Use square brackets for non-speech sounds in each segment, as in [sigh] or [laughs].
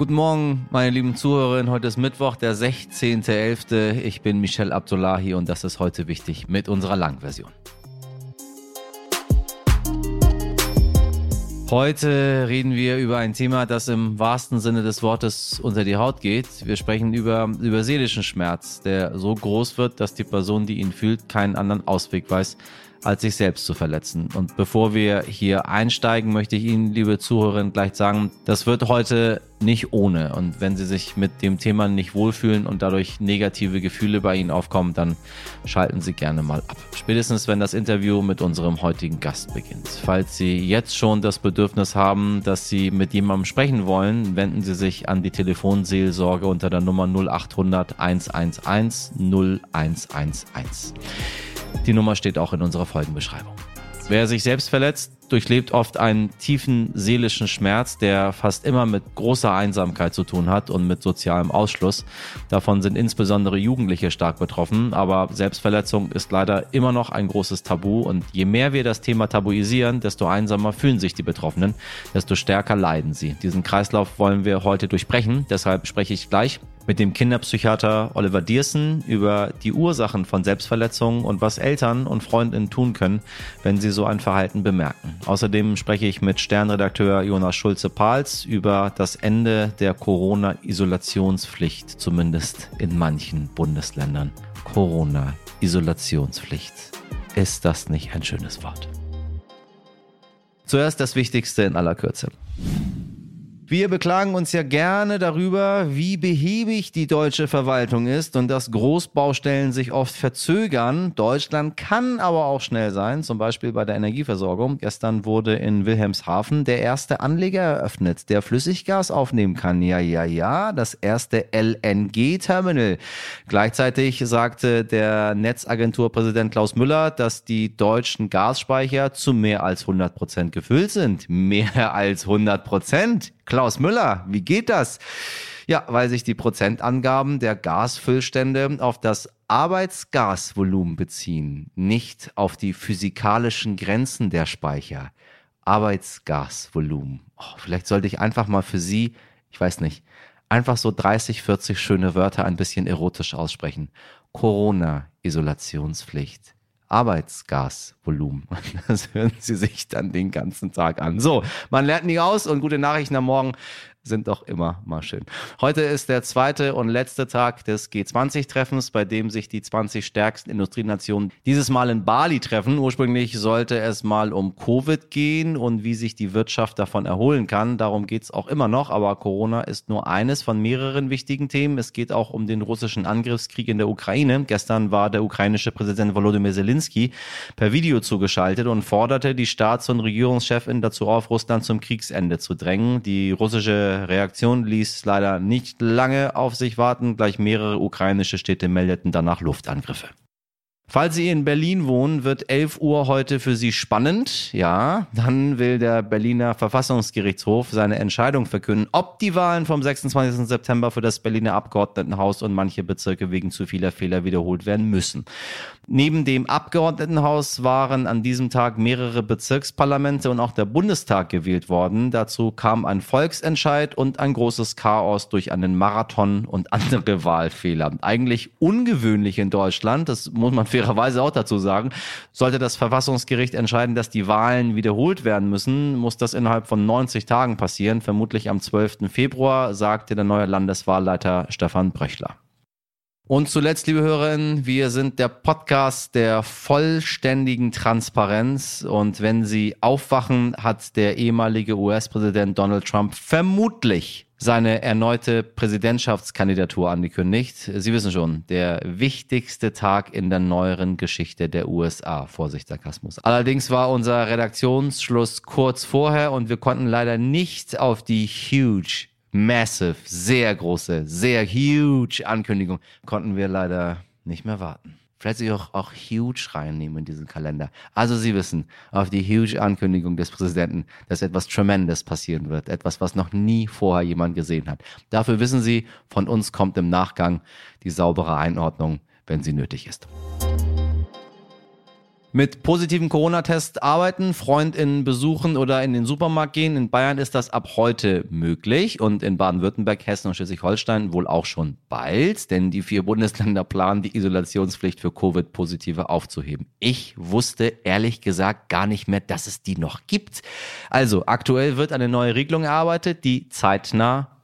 Guten Morgen, meine lieben Zuhörerinnen. Heute ist Mittwoch, der 16.11. Ich bin Michel Abdullahi und das ist heute wichtig mit unserer Langversion. Heute reden wir über ein Thema, das im wahrsten Sinne des Wortes unter die Haut geht. Wir sprechen über, über seelischen Schmerz, der so groß wird, dass die Person, die ihn fühlt, keinen anderen Ausweg weiß, als sich selbst zu verletzen. Und bevor wir hier einsteigen, möchte ich Ihnen, liebe Zuhörerinnen, gleich sagen, das wird heute nicht ohne. Und wenn Sie sich mit dem Thema nicht wohlfühlen und dadurch negative Gefühle bei Ihnen aufkommen, dann schalten Sie gerne mal ab. Spätestens, wenn das Interview mit unserem heutigen Gast beginnt. Falls Sie jetzt schon das Bedürfnis haben, dass Sie mit jemandem sprechen wollen, wenden Sie sich an die Telefonseelsorge unter der Nummer 0800 111 0111. Die Nummer steht auch in unserer Folgenbeschreibung. Wer sich selbst verletzt, durchlebt oft einen tiefen seelischen Schmerz, der fast immer mit großer Einsamkeit zu tun hat und mit sozialem Ausschluss. Davon sind insbesondere Jugendliche stark betroffen, aber Selbstverletzung ist leider immer noch ein großes Tabu und je mehr wir das Thema tabuisieren, desto einsamer fühlen sich die Betroffenen, desto stärker leiden sie. Diesen Kreislauf wollen wir heute durchbrechen, deshalb spreche ich gleich mit dem Kinderpsychiater Oliver Diersen über die Ursachen von Selbstverletzungen und was Eltern und Freundinnen tun können, wenn sie so ein Verhalten bemerken. Außerdem spreche ich mit Sternredakteur Jonas Schulze-Pahls über das Ende der Corona-Isolationspflicht, zumindest in manchen Bundesländern. Corona-Isolationspflicht. Ist das nicht ein schönes Wort? Zuerst das Wichtigste in aller Kürze. Wir beklagen uns ja gerne darüber, wie behäbig die deutsche Verwaltung ist und dass Großbaustellen sich oft verzögern. Deutschland kann aber auch schnell sein, zum Beispiel bei der Energieversorgung. Gestern wurde in Wilhelmshaven der erste Anleger eröffnet, der Flüssiggas aufnehmen kann. Ja, ja, ja, das erste LNG-Terminal. Gleichzeitig sagte der Netzagenturpräsident Klaus Müller, dass die deutschen Gasspeicher zu mehr als 100 Prozent gefüllt sind. Mehr als 100 Prozent. Klaus Müller, wie geht das? Ja, weil sich die Prozentangaben der Gasfüllstände auf das Arbeitsgasvolumen beziehen, nicht auf die physikalischen Grenzen der Speicher. Arbeitsgasvolumen. Oh, vielleicht sollte ich einfach mal für Sie, ich weiß nicht, einfach so 30, 40 schöne Wörter ein bisschen erotisch aussprechen. Corona-Isolationspflicht. Arbeitsgasvolumen. [laughs] Das hören Sie sich dann den ganzen Tag an. So, man lernt nie aus und gute Nachrichten am Morgen sind doch immer mal schön. Heute ist der zweite und letzte Tag des G20-Treffens, bei dem sich die 20 stärksten Industrienationen dieses Mal in Bali treffen. Ursprünglich sollte es mal um Covid gehen und wie sich die Wirtschaft davon erholen kann. Darum geht es auch immer noch, aber Corona ist nur eines von mehreren wichtigen Themen. Es geht auch um den russischen Angriffskrieg in der Ukraine. Gestern war der ukrainische Präsident Volodymyr Zelensky per Video zugeschaltet und forderte die Staats- und Regierungschefin dazu auf, Russland zum Kriegsende zu drängen. Die russische Reaktion ließ leider nicht lange auf sich warten. Gleich mehrere ukrainische Städte meldeten danach Luftangriffe. Falls Sie in Berlin wohnen, wird 11 Uhr heute für Sie spannend. Ja, dann will der Berliner Verfassungsgerichtshof seine Entscheidung verkünden, ob die Wahlen vom 26. September für das Berliner Abgeordnetenhaus und manche Bezirke wegen zu vieler Fehler wiederholt werden müssen. Neben dem Abgeordnetenhaus waren an diesem Tag mehrere Bezirksparlamente und auch der Bundestag gewählt worden. Dazu kam ein Volksentscheid und ein großes Chaos durch einen Marathon und andere Wahlfehler. Eigentlich ungewöhnlich in Deutschland, das muss man fairerweise auch dazu sagen. Sollte das Verfassungsgericht entscheiden, dass die Wahlen wiederholt werden müssen, muss das innerhalb von 90 Tagen passieren, vermutlich am 12. Februar, sagte der neue Landeswahlleiter Stefan Bröchler. Und zuletzt, liebe Hörerinnen, wir sind der Podcast der vollständigen Transparenz. Und wenn Sie aufwachen, hat der ehemalige US-Präsident Donald Trump vermutlich seine erneute Präsidentschaftskandidatur angekündigt. Sie wissen schon, der wichtigste Tag in der neueren Geschichte der USA. Vorsicht, Sarkasmus. Allerdings war unser Redaktionsschluss kurz vorher und wir konnten leider nicht auf die huge massive, sehr große, sehr huge Ankündigung konnten wir leider nicht mehr warten. Vielleicht sich auch, auch huge reinnehmen in diesen Kalender. Also Sie wissen, auf die huge Ankündigung des Präsidenten, dass etwas Tremendes passieren wird. Etwas, was noch nie vorher jemand gesehen hat. Dafür wissen Sie, von uns kommt im Nachgang die saubere Einordnung, wenn sie nötig ist. Mit positiven Corona-Test arbeiten, Freundinnen besuchen oder in den Supermarkt gehen. In Bayern ist das ab heute möglich und in Baden-Württemberg, Hessen und Schleswig-Holstein wohl auch schon bald, denn die vier Bundesländer planen, die Isolationspflicht für Covid-Positive aufzuheben. Ich wusste ehrlich gesagt gar nicht mehr, dass es die noch gibt. Also aktuell wird eine neue Regelung erarbeitet, die zeitnah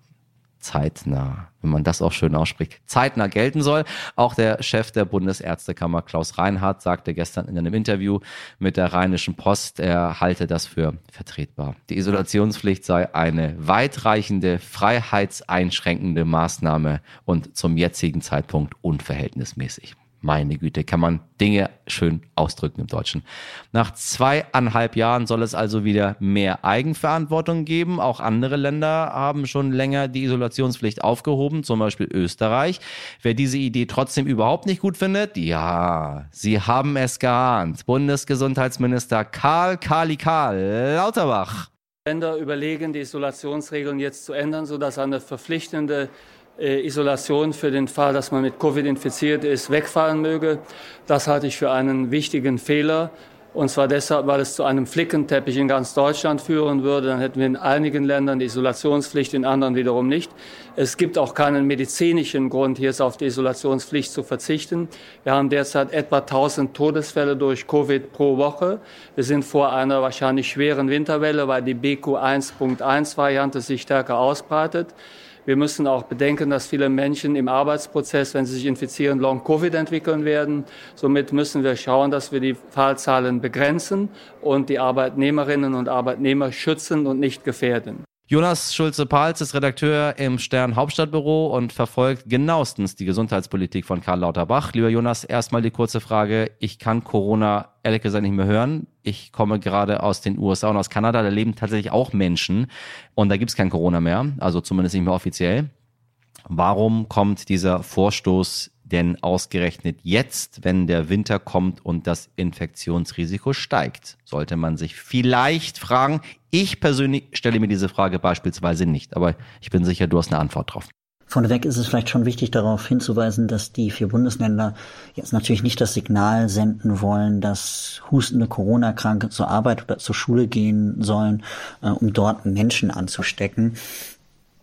zeitnah, wenn man das auch schön ausspricht, zeitnah gelten soll. Auch der Chef der Bundesärztekammer Klaus Reinhardt sagte gestern in einem Interview mit der Rheinischen Post, er halte das für vertretbar. Die Isolationspflicht sei eine weitreichende, freiheitseinschränkende Maßnahme und zum jetzigen Zeitpunkt unverhältnismäßig. Meine Güte, kann man Dinge schön ausdrücken im Deutschen. Nach zweieinhalb Jahren soll es also wieder mehr Eigenverantwortung geben. Auch andere Länder haben schon länger die Isolationspflicht aufgehoben, zum Beispiel Österreich. Wer diese Idee trotzdem überhaupt nicht gut findet, ja, Sie haben es geahnt. Bundesgesundheitsminister Karl Kali Karl Lauterbach. Länder überlegen, die Isolationsregeln jetzt zu ändern, sodass eine verpflichtende Isolation für den Fall, dass man mit Covid infiziert ist, wegfallen möge. Das halte ich für einen wichtigen Fehler. Und zwar deshalb, weil es zu einem Flickenteppich in ganz Deutschland führen würde. Dann hätten wir in einigen Ländern die Isolationspflicht, in anderen wiederum nicht. Es gibt auch keinen medizinischen Grund, hier auf die Isolationspflicht zu verzichten. Wir haben derzeit etwa 1000 Todesfälle durch Covid pro Woche. Wir sind vor einer wahrscheinlich schweren Winterwelle, weil die BQ1.1-Variante sich stärker ausbreitet. Wir müssen auch bedenken, dass viele Menschen im Arbeitsprozess, wenn sie sich infizieren, Long-Covid entwickeln werden. Somit müssen wir schauen, dass wir die Fallzahlen begrenzen und die Arbeitnehmerinnen und Arbeitnehmer schützen und nicht gefährden. Jonas Schulze-Pals ist Redakteur im Stern Hauptstadtbüro und verfolgt genauestens die Gesundheitspolitik von Karl Lauterbach. Lieber Jonas, erstmal die kurze Frage. Ich kann Corona ehrlich gesagt nicht mehr hören. Ich komme gerade aus den USA und aus Kanada. Da leben tatsächlich auch Menschen und da gibt es kein Corona mehr, also zumindest nicht mehr offiziell. Warum kommt dieser Vorstoß denn ausgerechnet jetzt, wenn der Winter kommt und das Infektionsrisiko steigt? Sollte man sich vielleicht fragen. Ich persönlich stelle mir diese Frage beispielsweise nicht, aber ich bin sicher, du hast eine Antwort drauf. Vorneweg ist es vielleicht schon wichtig, darauf hinzuweisen, dass die vier Bundesländer jetzt natürlich nicht das Signal senden wollen, dass hustende Corona-Kranke zur Arbeit oder zur Schule gehen sollen, äh, um dort Menschen anzustecken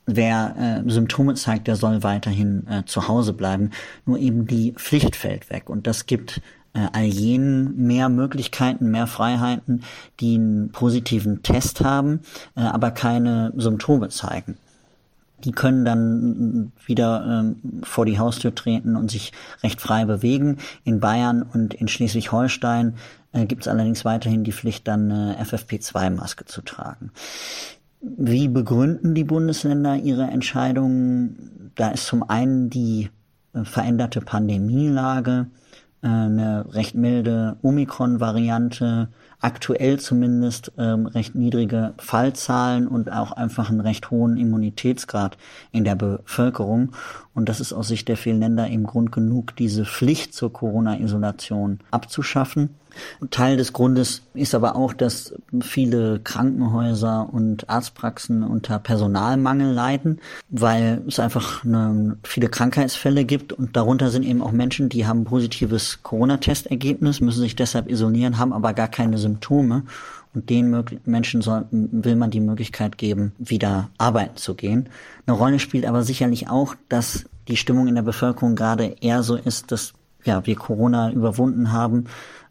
wer äh, Symptome zeigt, der soll weiterhin äh, zu Hause bleiben. Nur eben die Pflicht fällt weg. Und das gibt äh, all jenen mehr Möglichkeiten, mehr Freiheiten, die einen positiven Test haben, äh, aber keine Symptome zeigen. Die können dann wieder ähm, vor die Haustür treten und sich recht frei bewegen. In Bayern und in Schleswig-Holstein äh, gibt es allerdings weiterhin die Pflicht, dann eine FFP2-Maske zu tragen. Wie begründen die Bundesländer ihre Entscheidungen? Da ist zum einen die äh, veränderte Pandemielage, äh, eine recht milde Omikron-Variante, aktuell zumindest ähm, recht niedrige Fallzahlen und auch einfach einen recht hohen Immunitätsgrad in der Bevölkerung. Und das ist aus Sicht der vielen Länder eben Grund genug, diese Pflicht zur Corona-Isolation abzuschaffen. Teil des Grundes ist aber auch, dass viele Krankenhäuser und Arztpraxen unter Personalmangel leiden, weil es einfach eine, viele Krankheitsfälle gibt und darunter sind eben auch Menschen, die haben positives Corona-Testergebnis, müssen sich deshalb isolieren, haben aber gar keine Symptome und den Menschen soll, will man die Möglichkeit geben, wieder arbeiten zu gehen. Eine Rolle spielt aber sicherlich auch, dass die Stimmung in der Bevölkerung gerade eher so ist, dass ja, wir Corona überwunden haben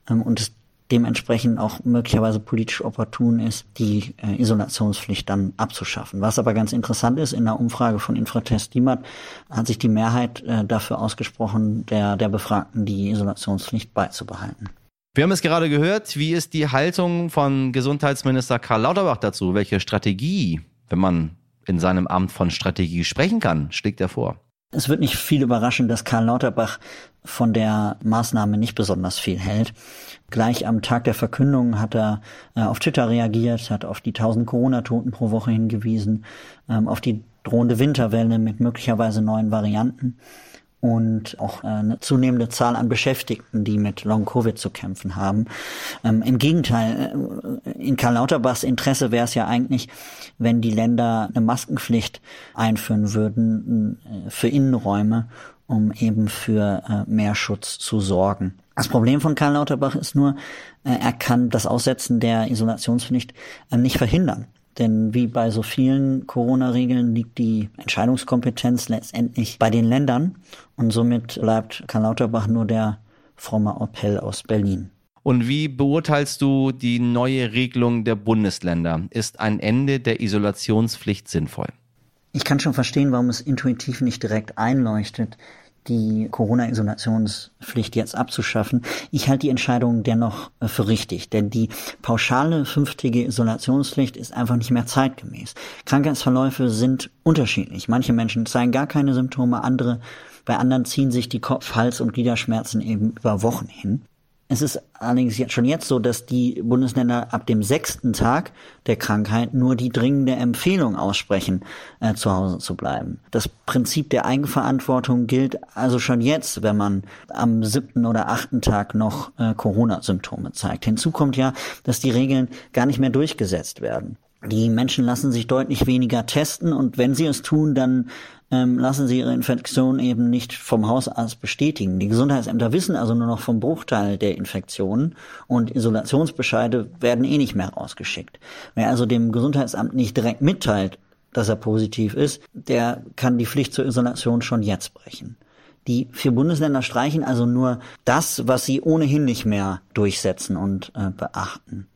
ähm, und es dementsprechend auch möglicherweise politisch opportun ist, die äh, Isolationspflicht dann abzuschaffen. Was aber ganz interessant ist, in der Umfrage von Infratest DIMAT hat sich die Mehrheit äh, dafür ausgesprochen, der, der Befragten die Isolationspflicht beizubehalten. Wir haben es gerade gehört. Wie ist die Haltung von Gesundheitsminister Karl Lauterbach dazu? Welche Strategie, wenn man in seinem Amt von Strategie sprechen kann, schlägt er vor? Es wird nicht viel überraschen, dass Karl Lauterbach von der Maßnahme nicht besonders viel hält. Gleich am Tag der Verkündung hat er äh, auf Twitter reagiert, hat auf die 1000 Corona-Toten pro Woche hingewiesen, ähm, auf die drohende Winterwelle mit möglicherweise neuen Varianten und auch äh, eine zunehmende Zahl an Beschäftigten, die mit Long-Covid zu kämpfen haben. Ähm, Im Gegenteil, äh, in Karl Lauterbachs Interesse wäre es ja eigentlich, wenn die Länder eine Maskenpflicht einführen würden äh, für Innenräume, um eben für äh, mehr Schutz zu sorgen. Das Problem von Karl Lauterbach ist nur, äh, er kann das Aussetzen der Isolationspflicht äh, nicht verhindern. Denn wie bei so vielen Corona-Regeln liegt die Entscheidungskompetenz letztendlich bei den Ländern und somit bleibt Karl Lauterbach nur der fromme Appell aus Berlin. Und wie beurteilst du die neue Regelung der Bundesländer? Ist ein Ende der Isolationspflicht sinnvoll? Ich kann schon verstehen, warum es intuitiv nicht direkt einleuchtet, die Corona-Isolationspflicht jetzt abzuschaffen. Ich halte die Entscheidung dennoch äh, für richtig, denn die pauschale fünftägige Isolationspflicht ist einfach nicht mehr zeitgemäß. Krankheitsverläufe sind unterschiedlich. Manche Menschen zeigen gar keine Symptome, andere bei anderen ziehen sich die Kopf-, Hals- und Gliederschmerzen eben über Wochen hin. Es ist allerdings jetzt schon jetzt so, dass die Bundesländer ab dem sechsten Tag der Krankheit nur die dringende Empfehlung aussprechen, äh, zu Hause zu bleiben. Das Prinzip der Eigenverantwortung gilt also schon jetzt, wenn man am siebten oder achten Tag noch äh, Corona-Symptome zeigt. Hinzu kommt ja, dass die Regeln gar nicht mehr durchgesetzt werden. Die Menschen lassen sich deutlich weniger testen und wenn sie es tun, dann ähm, lassen sie ihre Infektion eben nicht vom Hausarzt bestätigen. Die Gesundheitsämter wissen also nur noch vom Bruchteil der Infektionen und Isolationsbescheide werden eh nicht mehr rausgeschickt. Wer also dem Gesundheitsamt nicht direkt mitteilt, dass er positiv ist, der kann die Pflicht zur Isolation schon jetzt brechen. Die vier Bundesländer streichen also nur das, was sie ohnehin nicht mehr durchsetzen und äh, beachten.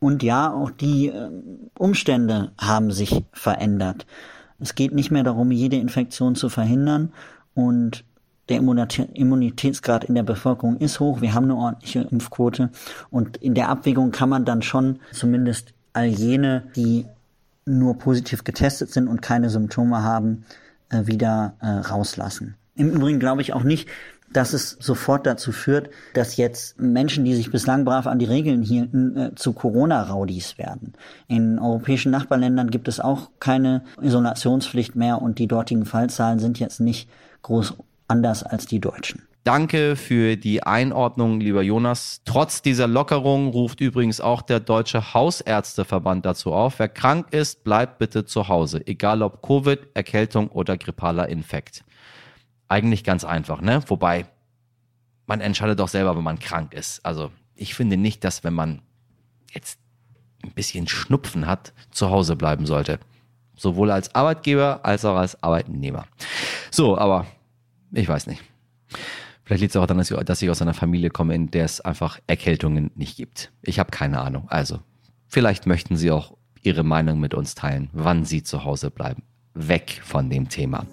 Und ja, auch die äh, Umstände haben sich verändert. Es geht nicht mehr darum, jede Infektion zu verhindern und der Immunitätsgrad in der Bevölkerung ist hoch. Wir haben eine ordentliche Impfquote und in der Abwägung kann man dann schon zumindest all jene, die nur positiv getestet sind und keine Symptome haben, äh, wieder äh, rauslassen. Im Übrigen glaube ich auch nicht, dass es sofort dazu führt, dass jetzt Menschen, die sich bislang brav an die Regeln hielten, äh, zu Corona-Raudis werden. In europäischen Nachbarländern gibt es auch keine Isolationspflicht mehr und die dortigen Fallzahlen sind jetzt nicht groß anders als die deutschen. Danke für die Einordnung, lieber Jonas. Trotz dieser Lockerung ruft übrigens auch der Deutsche Hausärzteverband dazu auf. Wer krank ist, bleibt bitte zu Hause, egal ob Covid, Erkältung oder grippaler Infekt. Eigentlich ganz einfach, ne? Wobei, man entscheidet doch selber, wenn man krank ist. Also ich finde nicht, dass wenn man jetzt ein bisschen Schnupfen hat, zu Hause bleiben sollte. Sowohl als Arbeitgeber als auch als Arbeitnehmer. So, aber ich weiß nicht. Vielleicht liegt es auch daran, dass ich aus einer Familie komme, in der es einfach Erkältungen nicht gibt. Ich habe keine Ahnung. Also, vielleicht möchten Sie auch Ihre Meinung mit uns teilen, wann Sie zu Hause bleiben. Weg von dem Thema.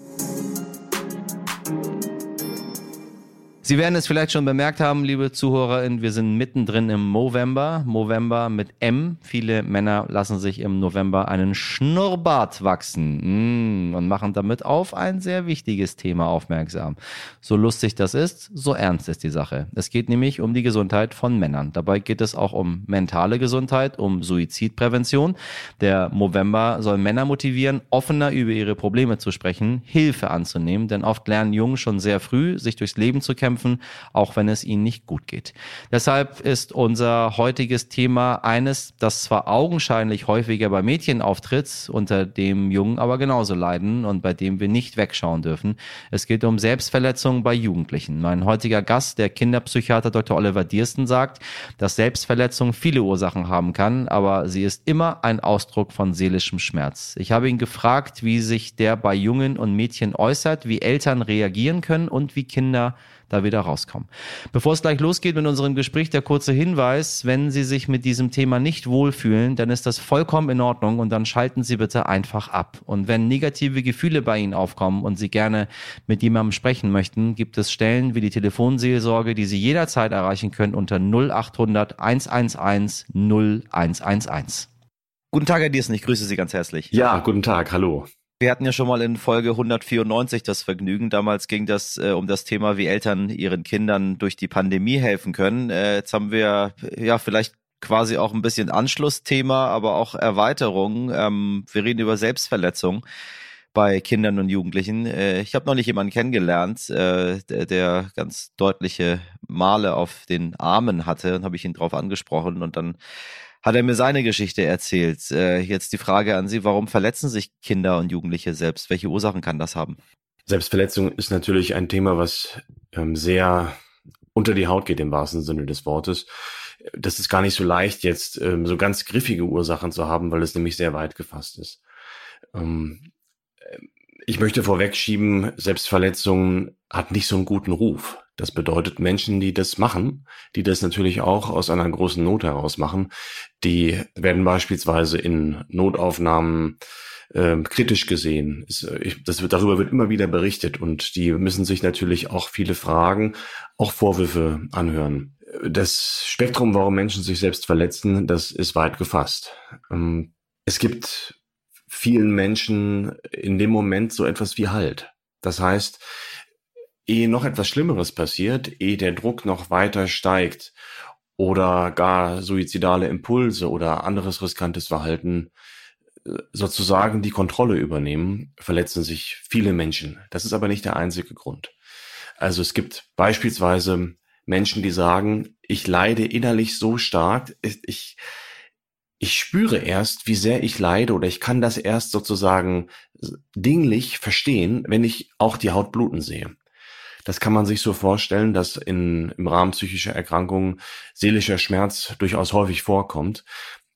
Sie werden es vielleicht schon bemerkt haben, liebe ZuhörerInnen, wir sind mittendrin im Movember. Movember mit M. Viele Männer lassen sich im November einen Schnurrbart wachsen mm, und machen damit auf ein sehr wichtiges Thema aufmerksam. So lustig das ist, so ernst ist die Sache. Es geht nämlich um die Gesundheit von Männern. Dabei geht es auch um mentale Gesundheit, um Suizidprävention. Der Movember soll Männer motivieren, offener über ihre Probleme zu sprechen, Hilfe anzunehmen, denn oft lernen Jungen schon sehr früh, sich durchs Leben zu kämpfen kämpfen, auch wenn es ihnen nicht gut geht. Deshalb ist unser heutiges Thema eines, das zwar augenscheinlich häufiger bei Mädchen auftritt, unter dem Jungen aber genauso leiden und bei dem wir nicht wegschauen dürfen. Es geht um Selbstverletzungen bei Jugendlichen. Mein heutiger Gast, der Kinderpsychiater Dr. Oliver Diersten, sagt, dass Selbstverletzung viele Ursachen haben kann, aber sie ist immer ein Ausdruck von seelischem Schmerz. Ich habe ihn gefragt, wie sich der bei Jungen und Mädchen äußert, wie Eltern reagieren können und wie Kinder da wieder rauskommen. Bevor es gleich losgeht mit unserem Gespräch, der kurze Hinweis, wenn Sie sich mit diesem Thema nicht wohlfühlen, dann ist das vollkommen in Ordnung und dann schalten Sie bitte einfach ab. Und wenn negative Gefühle bei Ihnen aufkommen und Sie gerne mit jemandem sprechen möchten, gibt es Stellen wie die Telefonseelsorge, die Sie jederzeit erreichen können unter 0800 111 0111. Guten Tag, Herr Diersen, ich grüße Sie ganz herzlich. Ja, guten Tag, hallo. Wir hatten ja schon mal in Folge 194 das Vergnügen. Damals ging das äh, um das Thema, wie Eltern ihren Kindern durch die Pandemie helfen können. Äh, jetzt haben wir ja vielleicht quasi auch ein bisschen Anschlussthema, aber auch Erweiterung. Ähm, wir reden über Selbstverletzung bei Kindern und Jugendlichen. Äh, ich habe noch nicht jemanden kennengelernt, äh, der, der ganz deutliche Male auf den Armen hatte. Dann habe ich ihn drauf angesprochen und dann hat er mir seine Geschichte erzählt. Äh, jetzt die Frage an Sie, warum verletzen sich Kinder und Jugendliche selbst? Welche Ursachen kann das haben? Selbstverletzung ist natürlich ein Thema, was ähm, sehr unter die Haut geht im wahrsten Sinne des Wortes. Das ist gar nicht so leicht, jetzt ähm, so ganz griffige Ursachen zu haben, weil es nämlich sehr weit gefasst ist. Ähm, ich möchte vorwegschieben, Selbstverletzung hat nicht so einen guten Ruf. Das bedeutet, Menschen, die das machen, die das natürlich auch aus einer großen Not heraus machen, die werden beispielsweise in Notaufnahmen äh, kritisch gesehen. Es, ich, das wird, darüber wird immer wieder berichtet und die müssen sich natürlich auch viele Fragen, auch Vorwürfe anhören. Das Spektrum, warum Menschen sich selbst verletzen, das ist weit gefasst. Ähm, es gibt vielen Menschen in dem Moment so etwas wie Halt. Das heißt, ehe noch etwas Schlimmeres passiert, ehe der Druck noch weiter steigt oder gar suizidale Impulse oder anderes riskantes Verhalten äh, sozusagen die Kontrolle übernehmen, verletzen sich viele Menschen. Das ist aber nicht der einzige Grund. Also es gibt beispielsweise Menschen, die sagen, ich leide innerlich so stark, ich, ich spüre erst, wie sehr ich leide oder ich kann das erst sozusagen dinglich verstehen, wenn ich auch die Haut bluten sehe. Das kann man sich so vorstellen, dass in, im Rahmen psychischer Erkrankungen seelischer Schmerz durchaus häufig vorkommt.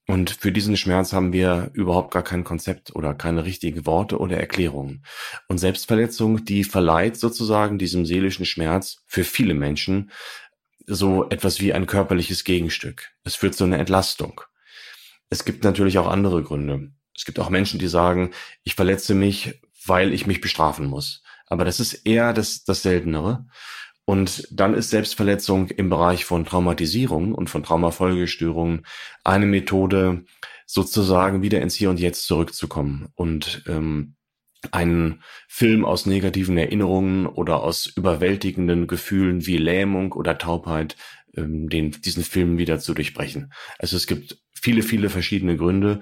Und für diesen Schmerz haben wir überhaupt gar kein Konzept oder keine richtigen Worte oder Erklärungen. Und Selbstverletzung, die verleiht sozusagen diesem seelischen Schmerz für viele Menschen so etwas wie ein körperliches Gegenstück. Es führt zu einer Entlastung. Es gibt natürlich auch andere Gründe. Es gibt auch Menschen, die sagen, ich verletze mich, weil ich mich bestrafen muss. Aber das ist eher das, das Seltenere. Und dann ist Selbstverletzung im Bereich von Traumatisierung und von Traumafolgestörungen eine Methode, sozusagen wieder ins Hier und Jetzt zurückzukommen und ähm, einen Film aus negativen Erinnerungen oder aus überwältigenden Gefühlen wie Lähmung oder Taubheit, ähm, den, diesen Film wieder zu durchbrechen. Also es gibt viele, viele verschiedene Gründe.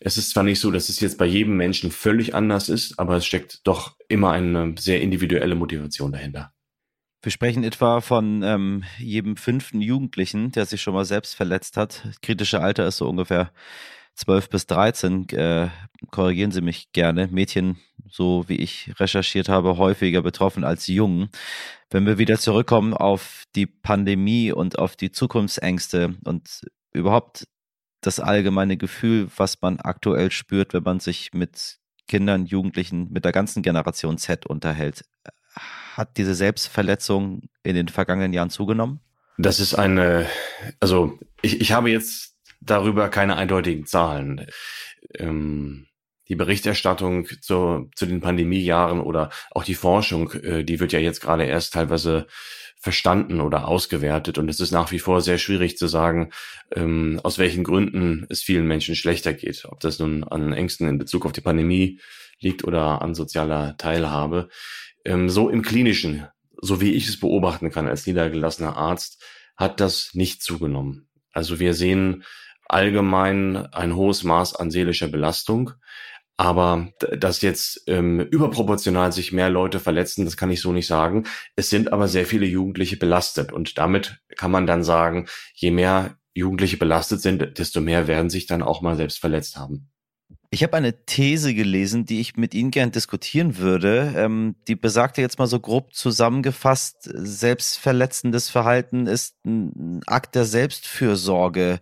Es ist zwar nicht so, dass es jetzt bei jedem Menschen völlig anders ist, aber es steckt doch immer eine sehr individuelle Motivation dahinter. Wir sprechen etwa von ähm, jedem fünften Jugendlichen, der sich schon mal selbst verletzt hat. Kritische Alter ist so ungefähr 12 bis 13. Äh, korrigieren Sie mich gerne. Mädchen, so wie ich recherchiert habe, häufiger betroffen als Jungen. Wenn wir wieder zurückkommen auf die Pandemie und auf die Zukunftsängste und überhaupt das allgemeine Gefühl, was man aktuell spürt, wenn man sich mit Kindern, Jugendlichen, mit der ganzen Generation Z unterhält. Hat diese Selbstverletzung in den vergangenen Jahren zugenommen? Das ist eine, also ich, ich habe jetzt darüber keine eindeutigen Zahlen. Ähm, die Berichterstattung zu, zu den Pandemiejahren oder auch die Forschung, äh, die wird ja jetzt gerade erst teilweise verstanden oder ausgewertet. Und es ist nach wie vor sehr schwierig zu sagen, ähm, aus welchen Gründen es vielen Menschen schlechter geht. Ob das nun an Ängsten in Bezug auf die Pandemie liegt oder an sozialer Teilhabe. Ähm, so im klinischen, so wie ich es beobachten kann als niedergelassener Arzt, hat das nicht zugenommen. Also wir sehen allgemein ein hohes Maß an seelischer Belastung. Aber dass jetzt ähm, überproportional sich mehr Leute verletzen, das kann ich so nicht sagen. Es sind aber sehr viele Jugendliche belastet. Und damit kann man dann sagen, je mehr Jugendliche belastet sind, desto mehr werden sich dann auch mal selbst verletzt haben. Ich habe eine These gelesen, die ich mit Ihnen gern diskutieren würde. Ähm, die besagte jetzt mal so grob zusammengefasst, selbstverletzendes Verhalten ist ein Akt der Selbstfürsorge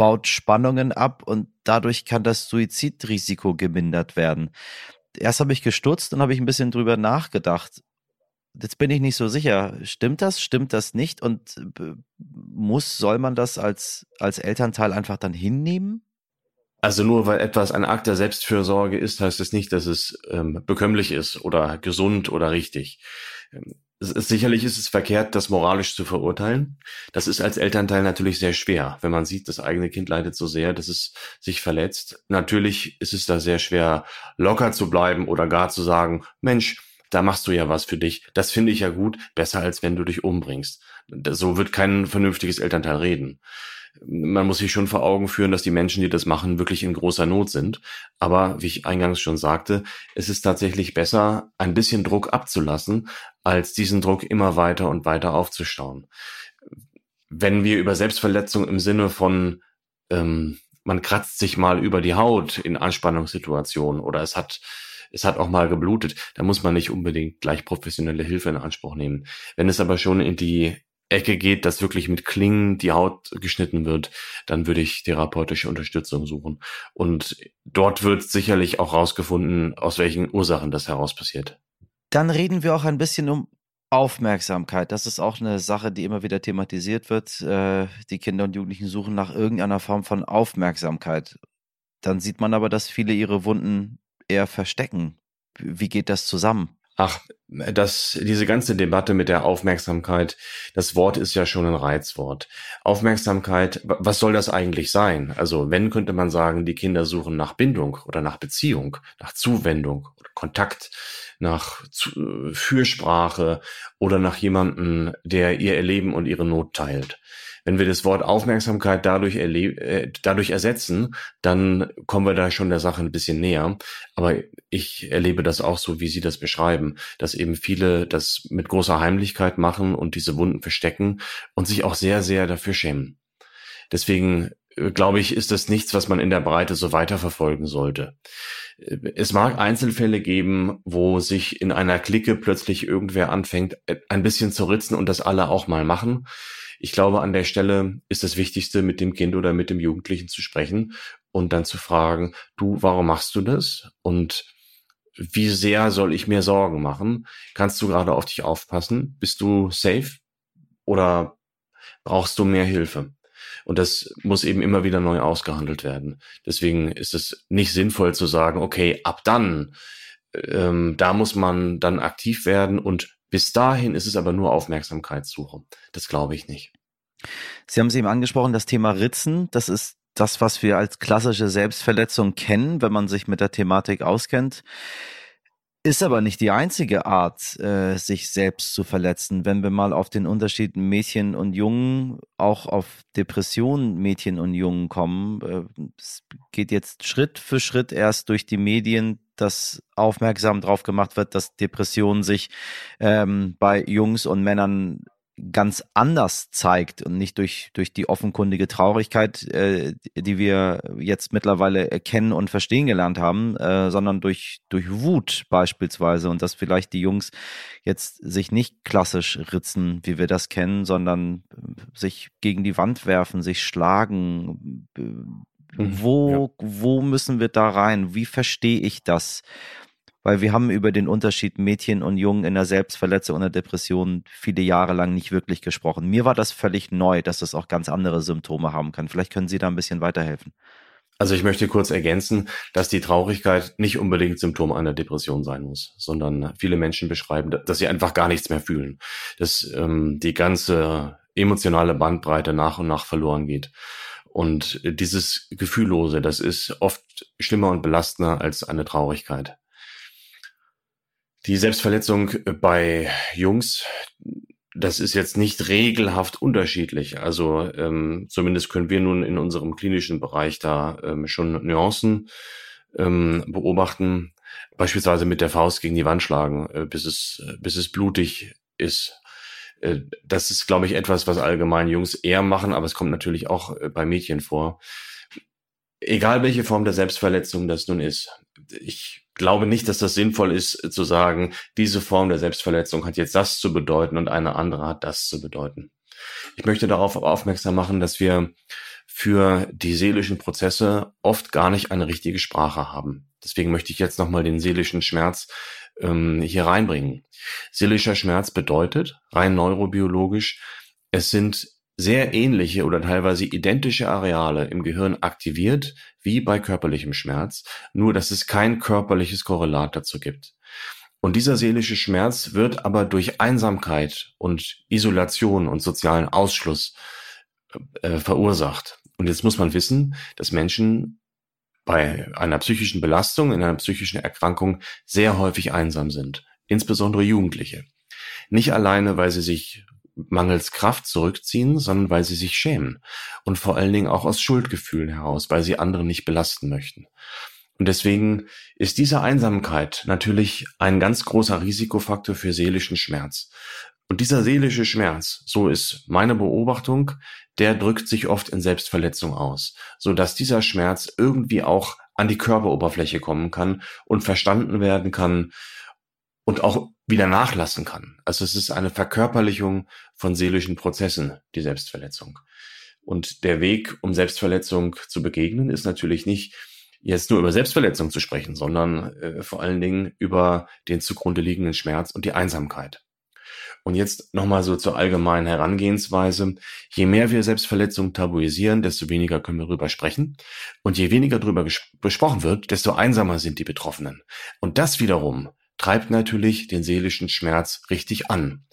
baut Spannungen ab und dadurch kann das Suizidrisiko gemindert werden. Erst habe ich gestutzt und habe ich ein bisschen drüber nachgedacht. Jetzt bin ich nicht so sicher. Stimmt das? Stimmt das nicht? Und muss, soll man das als, als Elternteil einfach dann hinnehmen? Also nur weil etwas ein Akt der Selbstfürsorge ist, heißt es nicht, dass es ähm, bekömmlich ist oder gesund oder richtig. Sicherlich ist es verkehrt, das moralisch zu verurteilen. Das ist als Elternteil natürlich sehr schwer, wenn man sieht, das eigene Kind leidet so sehr, dass es sich verletzt. Natürlich ist es da sehr schwer, locker zu bleiben oder gar zu sagen, Mensch, da machst du ja was für dich. Das finde ich ja gut, besser als wenn du dich umbringst. So wird kein vernünftiges Elternteil reden man muss sich schon vor Augen führen, dass die Menschen, die das machen, wirklich in großer Not sind. Aber wie ich eingangs schon sagte, es ist tatsächlich besser, ein bisschen Druck abzulassen, als diesen Druck immer weiter und weiter aufzustauen. Wenn wir über Selbstverletzung im Sinne von ähm, man kratzt sich mal über die Haut in Anspannungssituationen oder es hat es hat auch mal geblutet, da muss man nicht unbedingt gleich professionelle Hilfe in Anspruch nehmen. Wenn es aber schon in die Ecke geht, dass wirklich mit Klingen die Haut geschnitten wird, dann würde ich therapeutische Unterstützung suchen. Und dort wird sicherlich auch rausgefunden, aus welchen Ursachen das heraus passiert. Dann reden wir auch ein bisschen um Aufmerksamkeit. Das ist auch eine Sache, die immer wieder thematisiert wird. Äh, die Kinder und Jugendlichen suchen nach irgendeiner Form von Aufmerksamkeit. Dann sieht man aber, dass viele ihre Wunden eher verstecken. Wie geht das zusammen? Ach, das, diese ganze Debatte mit der Aufmerksamkeit, das Wort ist ja schon ein Reizwort. Aufmerksamkeit, was soll das eigentlich sein? Also, wenn könnte man sagen, die Kinder suchen nach Bindung oder nach Beziehung, nach Zuwendung oder Kontakt, nach Fürsprache oder nach jemanden, der ihr Erleben und ihre Not teilt. Wenn wir das Wort Aufmerksamkeit dadurch, äh, dadurch ersetzen, dann kommen wir da schon der Sache ein bisschen näher. Aber ich erlebe das auch so, wie Sie das beschreiben, dass eben viele das mit großer Heimlichkeit machen und diese Wunden verstecken und sich auch sehr, sehr dafür schämen. Deswegen äh, glaube ich, ist das nichts, was man in der Breite so weiterverfolgen sollte. Äh, es mag Einzelfälle geben, wo sich in einer Clique plötzlich irgendwer anfängt, äh, ein bisschen zu ritzen und das alle auch mal machen. Ich glaube, an der Stelle ist das Wichtigste, mit dem Kind oder mit dem Jugendlichen zu sprechen und dann zu fragen, du, warum machst du das? Und wie sehr soll ich mir Sorgen machen? Kannst du gerade auf dich aufpassen? Bist du safe? Oder brauchst du mehr Hilfe? Und das muss eben immer wieder neu ausgehandelt werden. Deswegen ist es nicht sinnvoll zu sagen, okay, ab dann, ähm, da muss man dann aktiv werden und bis dahin ist es aber nur Aufmerksamkeitssuche. Das glaube ich nicht. Sie haben es eben angesprochen, das Thema Ritzen, das ist das, was wir als klassische Selbstverletzung kennen, wenn man sich mit der Thematik auskennt. Ist aber nicht die einzige Art, äh, sich selbst zu verletzen. Wenn wir mal auf den Unterschied Mädchen und Jungen, auch auf Depressionen Mädchen und Jungen kommen, äh, es geht jetzt Schritt für Schritt erst durch die Medien dass aufmerksam drauf gemacht wird, dass Depression sich ähm, bei Jungs und Männern ganz anders zeigt und nicht durch, durch die offenkundige Traurigkeit, äh, die wir jetzt mittlerweile erkennen und verstehen gelernt haben, äh, sondern durch, durch Wut beispielsweise und dass vielleicht die Jungs jetzt sich nicht klassisch ritzen, wie wir das kennen, sondern sich gegen die Wand werfen, sich schlagen, Mhm. Wo, ja. wo müssen wir da rein? Wie verstehe ich das? Weil wir haben über den Unterschied Mädchen und Jungen in der Selbstverletzung und der Depression viele Jahre lang nicht wirklich gesprochen. Mir war das völlig neu, dass es auch ganz andere Symptome haben kann. Vielleicht können Sie da ein bisschen weiterhelfen. Also ich möchte kurz ergänzen, dass die Traurigkeit nicht unbedingt Symptom einer Depression sein muss, sondern viele Menschen beschreiben, dass sie einfach gar nichts mehr fühlen, dass ähm, die ganze emotionale Bandbreite nach und nach verloren geht. Und dieses Gefühllose, das ist oft schlimmer und belastender als eine Traurigkeit. Die Selbstverletzung bei Jungs, das ist jetzt nicht regelhaft unterschiedlich. Also ähm, zumindest können wir nun in unserem klinischen Bereich da ähm, schon Nuancen ähm, beobachten. Beispielsweise mit der Faust gegen die Wand schlagen, äh, bis es bis es blutig ist. Äh, das ist, glaube ich, etwas, was allgemein Jungs eher machen, aber es kommt natürlich auch äh, bei Mädchen vor. Egal welche Form der Selbstverletzung das nun ist. Ich glaube nicht, dass das sinnvoll ist äh, zu sagen, diese Form der Selbstverletzung hat jetzt das zu bedeuten und eine andere hat das zu bedeuten. Ich möchte darauf aufmerksam machen, dass wir für die seelischen Prozesse oft gar nicht eine richtige Sprache haben. Deswegen möchte ich jetzt nochmal den seelischen Schmerz ähm, hier reinbringen. Seelischer Schmerz bedeutet, rein neurobiologisch, es sind sehr ähnliche oder teilweise identische Areale im Gehirn aktiviert wie bei körperlichem Schmerz, nur dass es kein körperliches Korrelat dazu gibt. Und dieser seelische Schmerz wird aber durch Einsamkeit und Isolation und sozialen Ausschluss äh, verursacht. Und jetzt muss man wissen, dass Menschen bei einer psychischen Belastung, in einer psychischen Erkrankung sehr häufig einsam sind, insbesondere Jugendliche. Nicht alleine, weil sie sich mangels Kraft zurückziehen, sondern weil sie sich schämen und vor allen Dingen auch aus Schuldgefühlen heraus, weil sie andere nicht belasten möchten. Und deswegen ist diese Einsamkeit natürlich ein ganz großer Risikofaktor für seelischen Schmerz. Und dieser seelische Schmerz, so ist meine Beobachtung, der drückt sich oft in Selbstverletzung aus, so dass dieser Schmerz irgendwie auch an die Körperoberfläche kommen kann und verstanden werden kann und auch wieder nachlassen kann. Also es ist eine Verkörperlichung von seelischen Prozessen, die Selbstverletzung. Und der Weg, um Selbstverletzung zu begegnen, ist natürlich nicht jetzt nur über Selbstverletzung zu sprechen, sondern äh, vor allen Dingen über den zugrunde liegenden Schmerz und die Einsamkeit. Und jetzt nochmal so zur allgemeinen Herangehensweise. Je mehr wir Selbstverletzung tabuisieren, desto weniger können wir darüber sprechen. Und je weniger darüber besprochen wird, desto einsamer sind die Betroffenen. Und das wiederum treibt natürlich den seelischen Schmerz richtig an.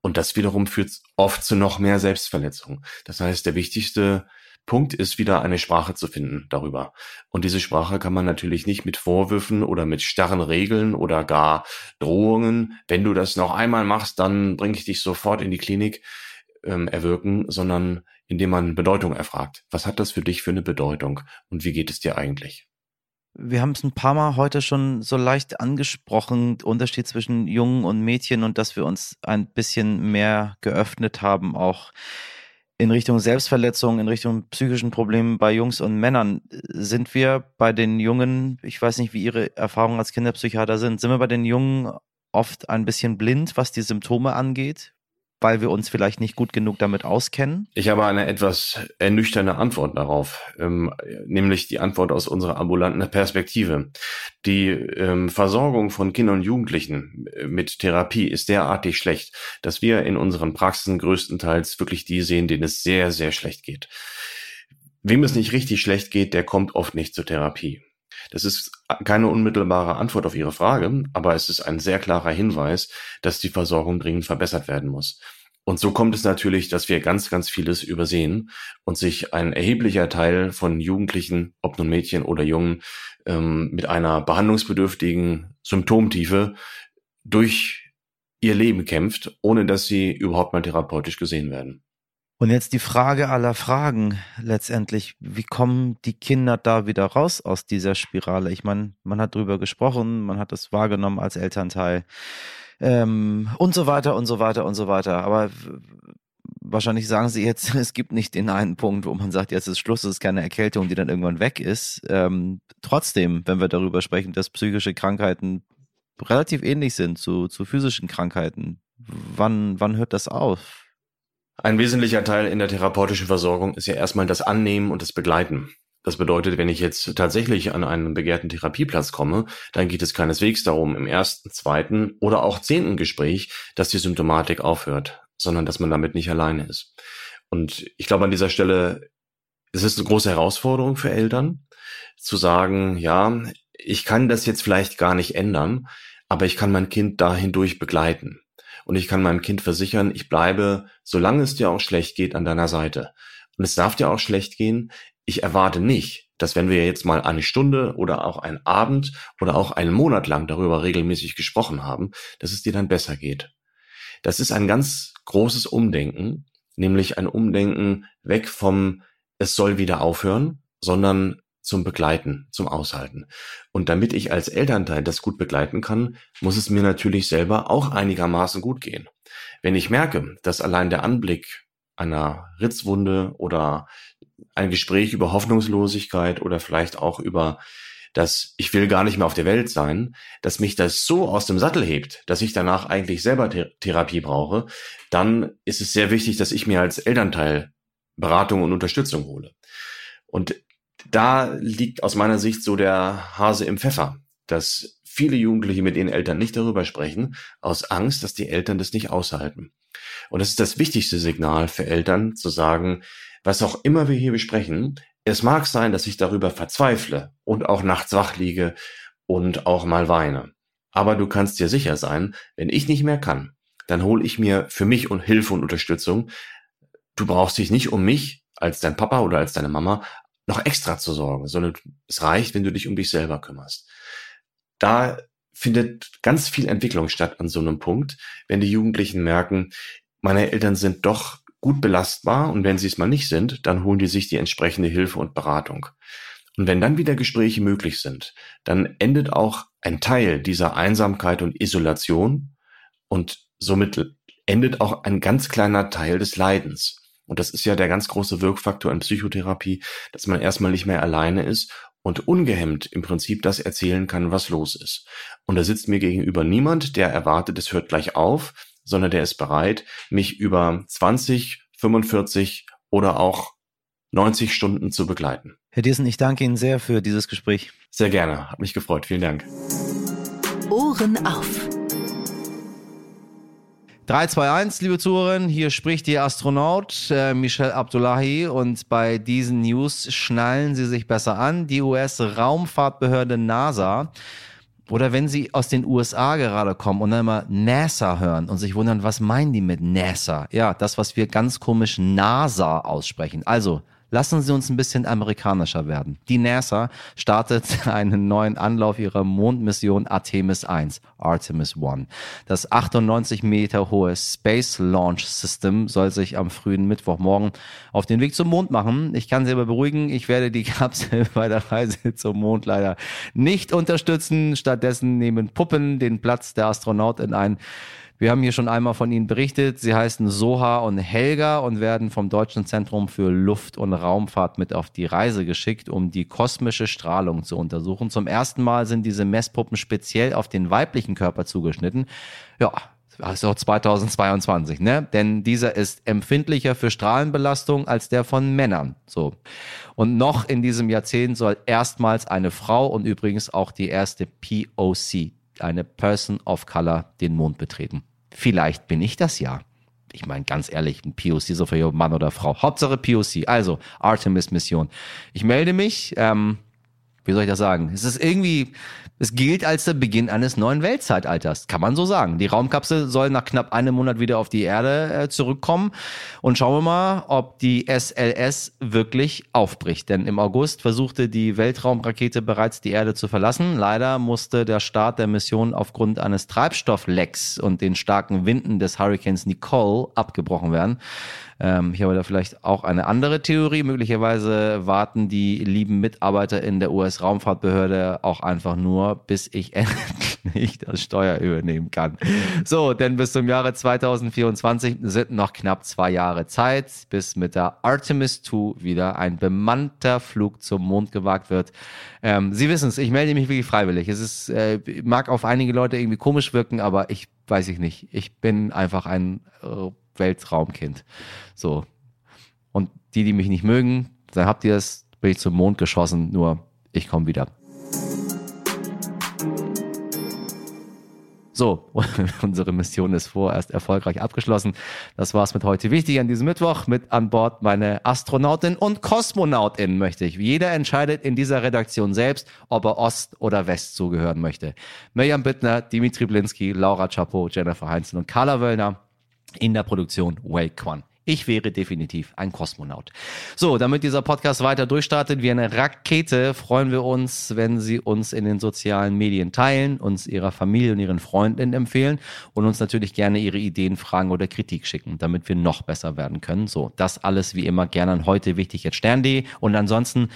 Und das wiederum führt oft zu noch mehr Selbstverletzung. Das heißt, der wichtigste Punkt ist wieder eine Sprache zu finden darüber. Und diese Sprache kann man natürlich nicht mit Vorwürfen oder mit starren Regeln oder gar Drohungen, wenn du das noch einmal machst, dann bringe ich dich sofort in die Klinik ähm, erwirken, sondern indem man Bedeutung erfragt. Was hat das für dich für eine Bedeutung und wie geht es dir eigentlich? Wir haben es ein paar Mal heute schon so leicht angesprochen, Unterschied zwischen Jungen und Mädchen und dass wir uns ein bisschen mehr geöffnet haben, auch in Richtung Selbstverletzung, in Richtung psychischen Problemen bei Jungs und Männern. Sind wir bei den Jungen, ich weiß nicht, wie Ihre Erfahrungen als Kinderpsychiater sind, sind wir bei den Jungen oft ein bisschen blind, was die Symptome angeht? Weil wir uns vielleicht nicht gut genug damit auskennen? Ich habe eine etwas ernüchternde Antwort darauf, ähm, nämlich die Antwort aus unserer ambulanten Perspektive. Die ähm, Versorgung von Kindern und Jugendlichen äh, mit Therapie ist derartig schlecht, dass wir in unseren Praxen größtenteils wirklich die sehen, denen es sehr, sehr schlecht geht. Wem es nicht richtig schlecht geht, der kommt oft nicht zur Therapie. Das ist keine unmittelbare Antwort auf Ihre Frage, aber es ist ein sehr klarer Hinweis, dass die Versorgung dringend verbessert werden muss. Und so kommt es natürlich, dass wir ganz, ganz vieles übersehen und sich ein erheblicher Teil von Jugendlichen, ob nun Mädchen oder Jungen, ähm, mit einer behandlungsbedürftigen Symptomtiefe durch ihr Leben kämpft, ohne dass sie überhaupt mal therapeutisch gesehen werden. Und jetzt die Frage aller Fragen letztendlich, wie kommen die Kinder da wieder raus aus dieser Spirale? Ich meine, man hat drüber gesprochen, man hat das wahrgenommen als Elternteil ähm, und so weiter und so weiter und so weiter. Aber wahrscheinlich sagen sie jetzt, [laughs] es gibt nicht den einen Punkt, wo man sagt, jetzt ist Schluss, es ist keine Erkältung, die dann irgendwann weg ist. Ähm, trotzdem, wenn wir darüber sprechen, dass psychische Krankheiten relativ ähnlich sind zu, zu physischen Krankheiten, wann, wann hört das auf? Ein wesentlicher Teil in der therapeutischen Versorgung ist ja erstmal das Annehmen und das Begleiten. Das bedeutet, wenn ich jetzt tatsächlich an einen begehrten Therapieplatz komme, dann geht es keineswegs darum, im ersten, zweiten oder auch zehnten Gespräch, dass die Symptomatik aufhört, sondern dass man damit nicht alleine ist. Und ich glaube an dieser Stelle, es ist eine große Herausforderung für Eltern, zu sagen, ja, ich kann das jetzt vielleicht gar nicht ändern, aber ich kann mein Kind da hindurch begleiten und ich kann meinem Kind versichern, ich bleibe, solange es dir auch schlecht geht, an deiner Seite. Und es darf dir auch schlecht gehen. Ich erwarte nicht, dass wenn wir jetzt mal eine Stunde oder auch einen Abend oder auch einen Monat lang darüber regelmäßig gesprochen haben, dass es dir dann besser geht. Das ist ein ganz großes Umdenken, nämlich ein Umdenken weg vom es soll wieder aufhören, sondern zum Begleiten, zum Aushalten. Und damit ich als Elternteil das gut begleiten kann, muss es mir natürlich selber auch einigermaßen gut gehen. Wenn ich merke, dass allein der Anblick einer Ritzwunde oder ein Gespräch über Hoffnungslosigkeit oder vielleicht auch über das ich will gar nicht mehr auf der Welt sein, dass mich das so aus dem Sattel hebt, dass ich danach eigentlich selber Therapie brauche, dann ist es sehr wichtig, dass ich mir als Elternteil Beratung und Unterstützung hole. Und da liegt aus meiner Sicht so der Hase im Pfeffer, dass viele Jugendliche mit ihren Eltern nicht darüber sprechen, aus Angst, dass die Eltern das nicht aushalten. Und das ist das wichtigste Signal für Eltern, zu sagen, was auch immer wir hier besprechen, es mag sein, dass ich darüber verzweifle und auch nachts wach liege und auch mal weine. Aber du kannst dir sicher sein, wenn ich nicht mehr kann, dann hole ich mir für mich und Hilfe und Unterstützung. Du brauchst dich nicht um mich als dein Papa oder als deine Mama noch extra zu sorgen, sondern es reicht, wenn du dich um dich selber kümmerst. Da findet ganz viel Entwicklung statt an so einem Punkt, wenn die Jugendlichen merken, meine Eltern sind doch gut belastbar und wenn sie es mal nicht sind, dann holen die sich die entsprechende Hilfe und Beratung. Und wenn dann wieder Gespräche möglich sind, dann endet auch ein Teil dieser Einsamkeit und Isolation und somit endet auch ein ganz kleiner Teil des Leidens. Und das ist ja der ganz große Wirkfaktor in Psychotherapie, dass man erstmal nicht mehr alleine ist und ungehemmt im Prinzip das erzählen kann, was los ist. Und da sitzt mir gegenüber niemand, der erwartet, es hört gleich auf, sondern der ist bereit, mich über 20, 45 oder auch 90 Stunden zu begleiten. Herr Diesen, ich danke Ihnen sehr für dieses Gespräch. Sehr gerne, hat mich gefreut. Vielen Dank. Ohren auf. 3, 2, 1, liebe Zuhörerinnen, hier spricht Ihr Astronaut äh, Michel Abdullahi und bei diesen News schnallen Sie sich besser an. Die US-Raumfahrtbehörde NASA oder wenn Sie aus den USA gerade kommen und dann mal NASA hören und sich wundern, was meinen die mit NASA? Ja, das, was wir ganz komisch NASA aussprechen. Also Lassen Sie uns ein bisschen amerikanischer werden. Die NASA startet [laughs] einen neuen Anlauf ihrer Mondmission Artemis 1, Artemis 1. Das 98 Meter hohe Space Launch System soll sich am frühen Mittwochmorgen auf den Weg zum Mond machen. Ich kann Sie aber beruhigen, ich werde die [laughs] Kapsel bei der Reise zum Mond leider nicht unterstützen. Stattdessen nehmen Puppen den Platz der Astronautin ein. Wir haben hier schon einmal von ihnen berichtet. Sie heißen Soha und Helga und werden vom Deutschen Zentrum für Luft- und Raumfahrt mit auf die Reise geschickt, um die kosmische Strahlung zu untersuchen. Zum ersten Mal sind diese Messpuppen speziell auf den weiblichen Körper zugeschnitten. Ja, also 2022, ne? Denn dieser ist empfindlicher für Strahlenbelastung als der von Männern. So. Und noch in diesem Jahrzehnt soll erstmals eine Frau und übrigens auch die erste POC, eine Person of Color den Mond betreten. Vielleicht bin ich das ja. Ich meine, ganz ehrlich, ein POC so für Mann oder Frau. Hauptsache POC. Also, Artemis-Mission. Ich melde mich. Ähm, wie soll ich das sagen? Es ist irgendwie, es gilt als der Beginn eines neuen Weltzeitalters, kann man so sagen. Die Raumkapsel soll nach knapp einem Monat wieder auf die Erde äh, zurückkommen und schauen wir mal, ob die SLS wirklich aufbricht. Denn im August versuchte die Weltraumrakete bereits die Erde zu verlassen. Leider musste der Start der Mission aufgrund eines Treibstofflecks und den starken Winden des Hurricanes Nicole abgebrochen werden. Ähm, ich habe da vielleicht auch eine andere Theorie. Möglicherweise warten die lieben Mitarbeiter in der US-Raumfahrtbehörde auch einfach nur, bis ich [laughs] endlich das Steuer übernehmen kann. So, denn bis zum Jahre 2024 sind noch knapp zwei Jahre Zeit, bis mit der Artemis 2 wieder ein bemannter Flug zum Mond gewagt wird. Ähm, Sie wissen es, ich melde mich wirklich freiwillig. Es ist, äh, mag auf einige Leute irgendwie komisch wirken, aber ich weiß ich nicht. Ich bin einfach ein äh, Weltraumkind. So. Und die, die mich nicht mögen, dann habt ihr es, bin ich zum Mond geschossen, nur ich komme wieder. So, [laughs] unsere Mission ist vorerst erfolgreich abgeschlossen. Das war's mit heute wichtig an diesem Mittwoch. Mit an Bord meine Astronautin und Kosmonautin möchte ich. Jeder entscheidet in dieser Redaktion selbst, ob er Ost oder West zugehören möchte. Mirjam Bittner, Dimitri Blinski, Laura Chapo, Jennifer Heinzen und Carla Wöllner in der Produktion Wake One. Ich wäre definitiv ein Kosmonaut. So, damit dieser Podcast weiter durchstartet wie eine Rakete, freuen wir uns, wenn Sie uns in den sozialen Medien teilen, uns Ihrer Familie und Ihren Freundinnen empfehlen und uns natürlich gerne Ihre Ideen, Fragen oder Kritik schicken, damit wir noch besser werden können. So, das alles wie immer gerne an heute wichtig jetzt Stern.de und ansonsten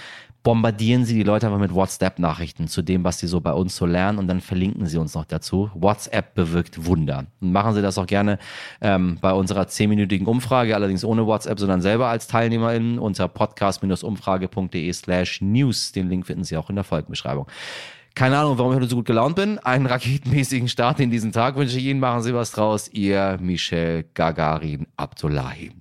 bombardieren Sie die Leute einfach mit WhatsApp-Nachrichten zu dem, was Sie so bei uns so lernen und dann verlinken Sie uns noch dazu. WhatsApp bewirkt Wunder. Und machen Sie das auch gerne ähm, bei unserer zehnminütigen Umfrage, allerdings ohne WhatsApp, sondern selber als TeilnehmerInnen unter podcast-umfrage.de slash news. Den Link finden Sie auch in der Folgenbeschreibung. Keine Ahnung, warum ich heute so gut gelaunt bin. Einen raketenmäßigen Start in diesen Tag wünsche ich Ihnen. Machen Sie was draus. Ihr Michel Gagarin Abdullahi.